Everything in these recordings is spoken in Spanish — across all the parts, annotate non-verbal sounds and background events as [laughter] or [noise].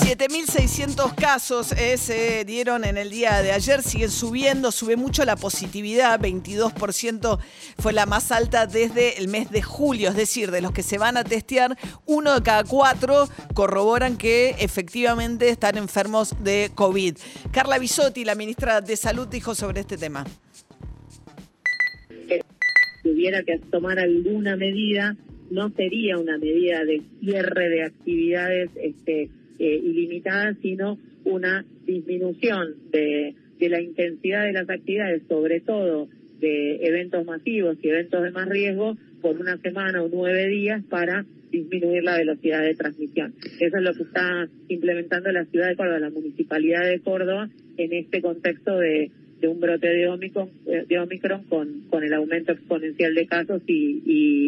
7.600 casos eh, se dieron en el día de ayer, siguen subiendo, sube mucho la positividad, 22% fue la más alta desde el mes de julio, es decir, de los que se van a testear, uno de cada cuatro corroboran que efectivamente están enfermos de COVID. Carla Bisotti, la ministra de Salud, dijo sobre este tema. Si hubiera que tomar alguna medida, no sería una medida de cierre de actividades este, eh, ilimitada, sino una disminución de, de la intensidad de las actividades, sobre todo de eventos masivos y eventos de más riesgo, por una semana o nueve días para disminuir la velocidad de transmisión. Eso es lo que está implementando la ciudad de Córdoba, la municipalidad de Córdoba, en este contexto de de un brote de Omicron, con, con el aumento exponencial de casos y,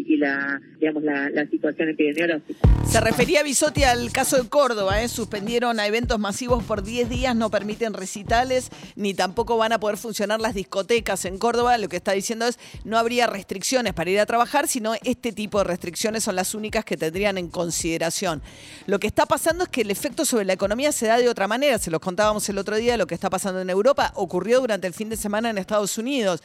y, la, digamos, la, situación epidemiológica. Se refería Bisotti al caso de Córdoba, ¿eh? suspendieron a eventos masivos por 10 días, no permiten recitales, ni tampoco van a poder funcionar las discotecas en Córdoba. Lo que está diciendo es no habría restricciones para ir a trabajar, sino este tipo de restricciones son las únicas que tendrían en consideración. Lo que está pasando es que el efecto sobre la economía se da de otra manera, se los contábamos el otro día, lo que está pasando en Europa ocurrió durante el fin de semana en Estados Unidos.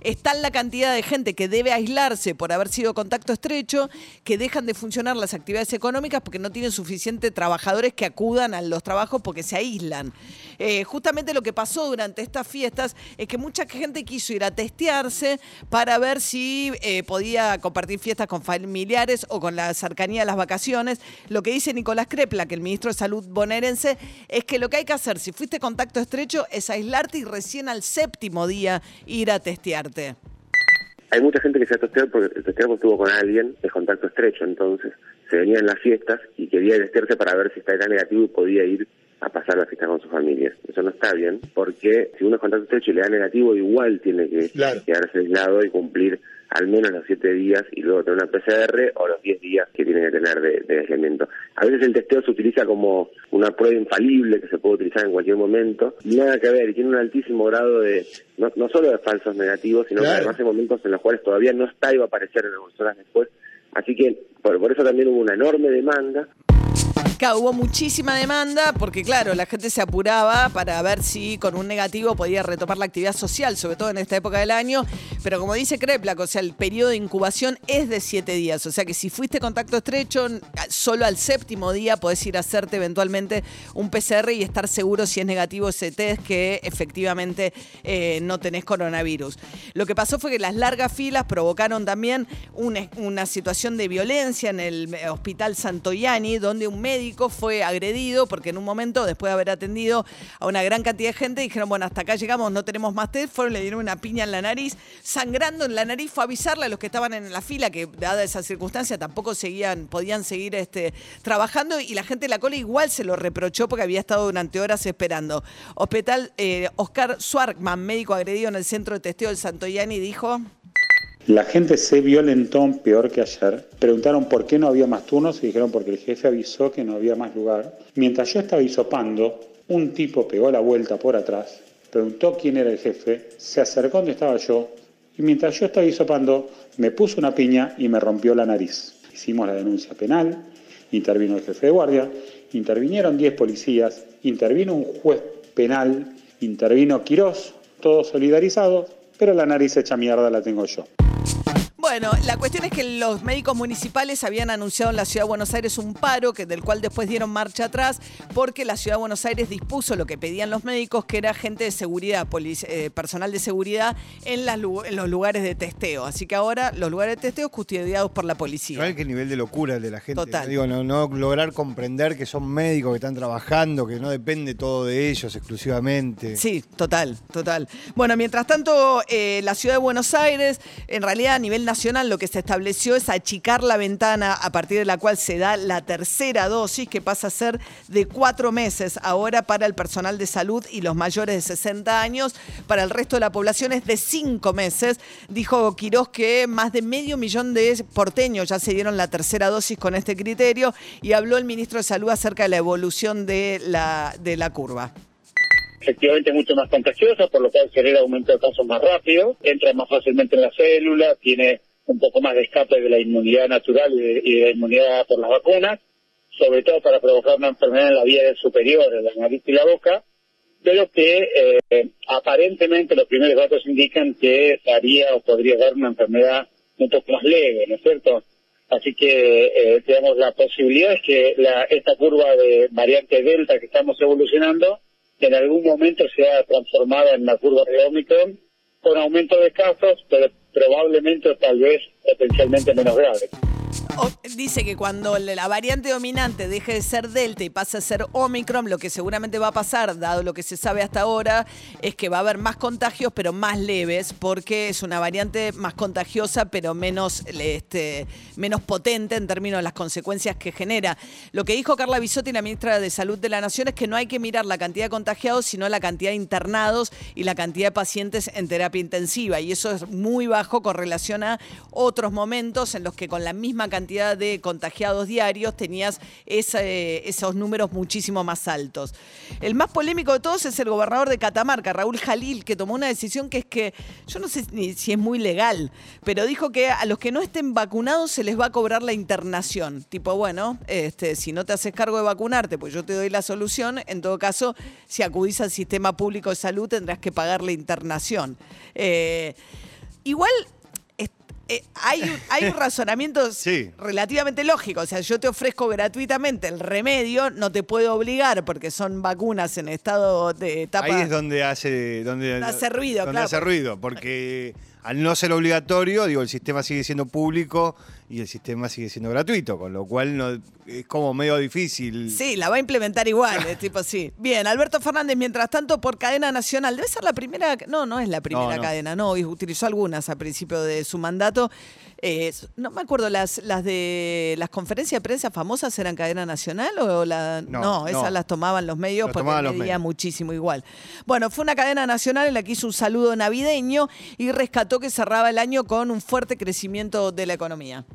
Está la cantidad de gente que debe aislarse por haber sido contacto estrecho, que dejan de funcionar las actividades económicas porque no tienen suficientes trabajadores que acudan a los trabajos porque se aíslan. Eh, justamente lo que pasó durante estas fiestas es que mucha gente quiso ir a testearse para ver si eh, podía compartir fiestas con familiares o con la cercanía de las vacaciones. Lo que dice Nicolás Crepla, que el ministro de Salud bonaerense, es que lo que hay que hacer si fuiste contacto estrecho es aislarte y recién al séptimo día ir a testearte? Hay mucha gente que se ha testeado porque el testeado estuvo con alguien de contacto estrecho, entonces se venía en las fiestas y quería testearse para ver si estaba negativo y podía ir a pasar la fiesta con sus familias. Eso no está bien, porque si uno es contacto estrecho y le da negativo, igual tiene que quedarse aislado y cumplir al menos los siete días y luego tener una PCR o los diez días que tiene que tener de, de aislamiento. A veces el testeo se utiliza como una prueba infalible que se puede utilizar en cualquier momento. Nada que ver, y tiene un altísimo grado de, no, no solo de falsos negativos, sino que además hay momentos en los cuales todavía no está y va a aparecer en algunas horas después. Así que por, por eso también hubo una enorme demanda hubo muchísima demanda porque, claro, la gente se apuraba para ver si con un negativo podía retomar la actividad social, sobre todo en esta época del año. Pero como dice Kreplak, o sea, el periodo de incubación es de siete días. O sea que si fuiste contacto estrecho, solo al séptimo día podés ir a hacerte eventualmente un PCR y estar seguro si es negativo ese test que efectivamente eh, no tenés coronavirus. Lo que pasó fue que las largas filas provocaron también una, una situación de violencia en el hospital Santoyani, donde un médico fue agredido porque en un momento, después de haber atendido a una gran cantidad de gente, dijeron, bueno, hasta acá llegamos, no tenemos más test, fueron, le dieron una piña en la nariz, sangrando en la nariz, fue a avisarle a los que estaban en la fila que dada esa circunstancia tampoco seguían, podían seguir este, trabajando y la gente de la cola igual se lo reprochó porque había estado durante horas esperando. Hospital eh, Oscar Swarkman, médico agredido en el centro de testeo del Santoyani, dijo... La gente se violentó peor que ayer. Preguntaron por qué no había más turnos y dijeron porque el jefe avisó que no había más lugar. Mientras yo estaba hisopando, un tipo pegó la vuelta por atrás, preguntó quién era el jefe, se acercó donde estaba yo y mientras yo estaba hisopando me puso una piña y me rompió la nariz. Hicimos la denuncia penal, intervino el jefe de guardia, intervinieron 10 policías, intervino un juez penal, intervino Quirós, todos solidarizados, pero la nariz hecha mierda la tengo yo. Bueno, la cuestión es que los médicos municipales habían anunciado en la Ciudad de Buenos Aires un paro, que, del cual después dieron marcha atrás, porque la Ciudad de Buenos Aires dispuso lo que pedían los médicos, que era gente de seguridad, eh, personal de seguridad en, los lugares de testeo. Así que ahora los lugares de testeo custodiados por la policía. ¿Sabes qué nivel de locura de la gente? Total. Digo, no, no lograr comprender que son médicos que están trabajando, que no depende todo de ellos exclusivamente. Sí, total, total. Bueno, mientras tanto, eh, la Ciudad de Buenos Aires, en realidad a nivel nacional, lo que se estableció es achicar la ventana a partir de la cual se da la tercera dosis, que pasa a ser de cuatro meses ahora para el personal de salud y los mayores de 60 años. Para el resto de la población es de cinco meses. Dijo Quirós que más de medio millón de porteños ya se dieron la tercera dosis con este criterio y habló el ministro de Salud acerca de la evolución de la, de la curva efectivamente mucho más contagiosa, por lo cual genera aumento de casos más rápido, entra más fácilmente en la célula, tiene un poco más de escape de la inmunidad natural y de, la inmunidad por las vacunas, sobre todo para provocar una enfermedad en la vía superior, en la nariz y la boca, pero que eh, aparentemente los primeros datos indican que daría o podría dar una enfermedad un poco más leve, ¿no es cierto? Así que, eh, digamos, la posibilidad es que la, esta curva de variante Delta que estamos evolucionando en algún momento sea transformada en una curva de Omicron con aumento de casos, pero probablemente tal vez potencialmente menos grave dice que cuando la variante dominante deje de ser Delta y pase a ser Omicron, lo que seguramente va a pasar, dado lo que se sabe hasta ahora, es que va a haber más contagios, pero más leves, porque es una variante más contagiosa, pero menos, este, menos potente en términos de las consecuencias que genera. Lo que dijo Carla Bisotti, la ministra de Salud de la Nación, es que no hay que mirar la cantidad de contagiados, sino la cantidad de internados y la cantidad de pacientes en terapia intensiva. Y eso es muy bajo con relación a otros momentos en los que con la misma cantidad de contagiados diarios, tenías esos números muchísimo más altos. El más polémico de todos es el gobernador de Catamarca, Raúl Jalil, que tomó una decisión que es que, yo no sé si es muy legal, pero dijo que a los que no estén vacunados se les va a cobrar la internación. Tipo, bueno, este, si no te haces cargo de vacunarte, pues yo te doy la solución. En todo caso, si acudís al sistema público de salud, tendrás que pagar la internación. Eh, igual eh, hay, un, hay un [laughs] razonamiento relativamente lógico. O sea, yo te ofrezco gratuitamente el remedio, no te puedo obligar porque son vacunas en estado de etapa. Ahí es donde hace, donde, hace ruido, donde hace ruido, porque al no ser obligatorio, digo, el sistema sigue siendo público y el sistema sigue siendo gratuito, con lo cual no, es como medio difícil. Sí, la va a implementar igual, es [laughs] tipo sí. Bien, Alberto Fernández, mientras tanto, por cadena nacional, debe ser la primera, no, no es la primera cadena, no, utilizó algunas a principio de su mandato. Eh, no me acuerdo, las, las de las conferencias de prensa famosas eran cadena nacional o la. No, esas las tomaban los medios porque medía muchísimo igual. Bueno, fue una cadena nacional en la que hizo un saludo navideño y rescató que cerraba el año con un fuerte crecimiento de la economía.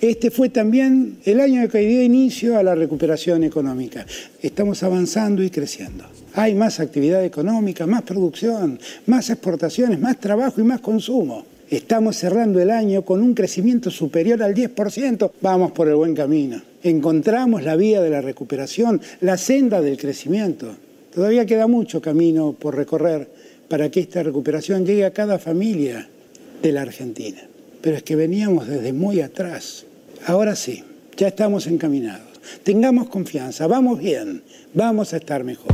Este fue también el año que dio inicio a la recuperación económica. Estamos avanzando y creciendo. Hay más actividad económica, más producción, más exportaciones, más trabajo y más consumo. Estamos cerrando el año con un crecimiento superior al 10%. Vamos por el buen camino. Encontramos la vía de la recuperación, la senda del crecimiento. Todavía queda mucho camino por recorrer para que esta recuperación llegue a cada familia de la Argentina. Pero es que veníamos desde muy atrás. Ahora sí, ya estamos encaminados. Tengamos confianza, vamos bien, vamos a estar mejor.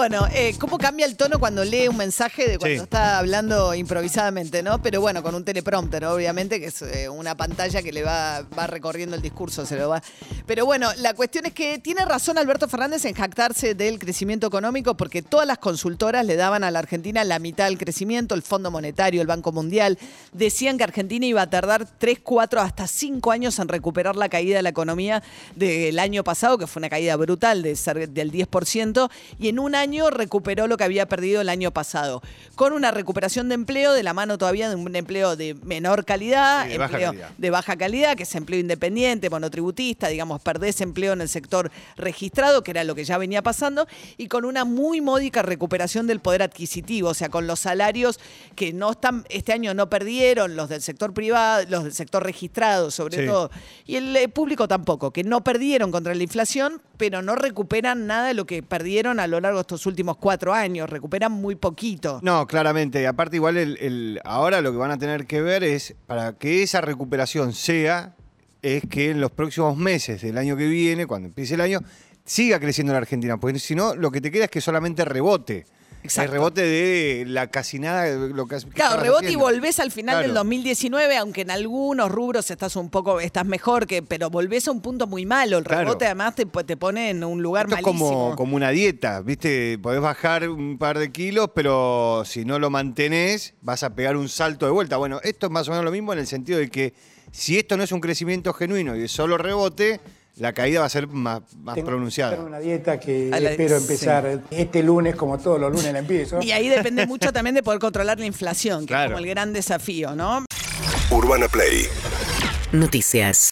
Bueno, eh, ¿cómo cambia el tono cuando lee un mensaje de cuando está hablando improvisadamente, no? Pero bueno, con un teleprompter, obviamente, que es eh, una pantalla que le va, va recorriendo el discurso, se lo va. Pero bueno, la cuestión es que tiene razón Alberto Fernández en jactarse del crecimiento económico porque todas las consultoras le daban a la Argentina la mitad del crecimiento, el Fondo Monetario, el Banco Mundial, decían que Argentina iba a tardar 3, 4, hasta 5 años en recuperar la caída de la economía del año pasado, que fue una caída brutal de del 10%, y en una año recuperó lo que había perdido el año pasado, con una recuperación de empleo de la mano todavía de un empleo de menor calidad, de, empleo baja calidad. de baja calidad, que es empleo independiente, monotributista, digamos, perdés empleo en el sector registrado, que era lo que ya venía pasando, y con una muy módica recuperación del poder adquisitivo, o sea, con los salarios que no están, este año no perdieron, los del sector privado, los del sector registrado sobre todo, y el eh, público tampoco, que no perdieron contra la inflación, pero no recuperan nada de lo que perdieron a lo largo de estos últimos cuatro años, recuperan muy poquito. No, claramente. Aparte, igual el, ahora lo que van a tener que ver es, para que esa recuperación sea, es que en los próximos meses del año que viene, cuando empiece el año, siga creciendo la Argentina. Porque si no, lo que te queda es que solamente rebote. Exacto. El rebote de la casi nada. Lo que, Claro, rebote y volvés al final Claro. del 2019, aunque en algunos rubros estás un poco, estás mejor, que, pero volvés a un punto muy malo. El Claro. rebote además te, te pone en un lugar Esto es como, como una dieta, ¿viste? Podés bajar un par de kilos, pero si no lo mantenés, vas a pegar un salto de vuelta. Bueno, esto es más o menos lo mismo en el sentido de que si esto no es un crecimiento genuino y es solo rebote, la caída va a ser más, más Tengo pronunciada. una dieta que la- espero sí. empezar este lunes, como todos los lunes la empiezo. Y ahí depende mucho también de poder controlar la inflación, que Claro. es como el gran desafío, ¿no? Urbana Play Noticias.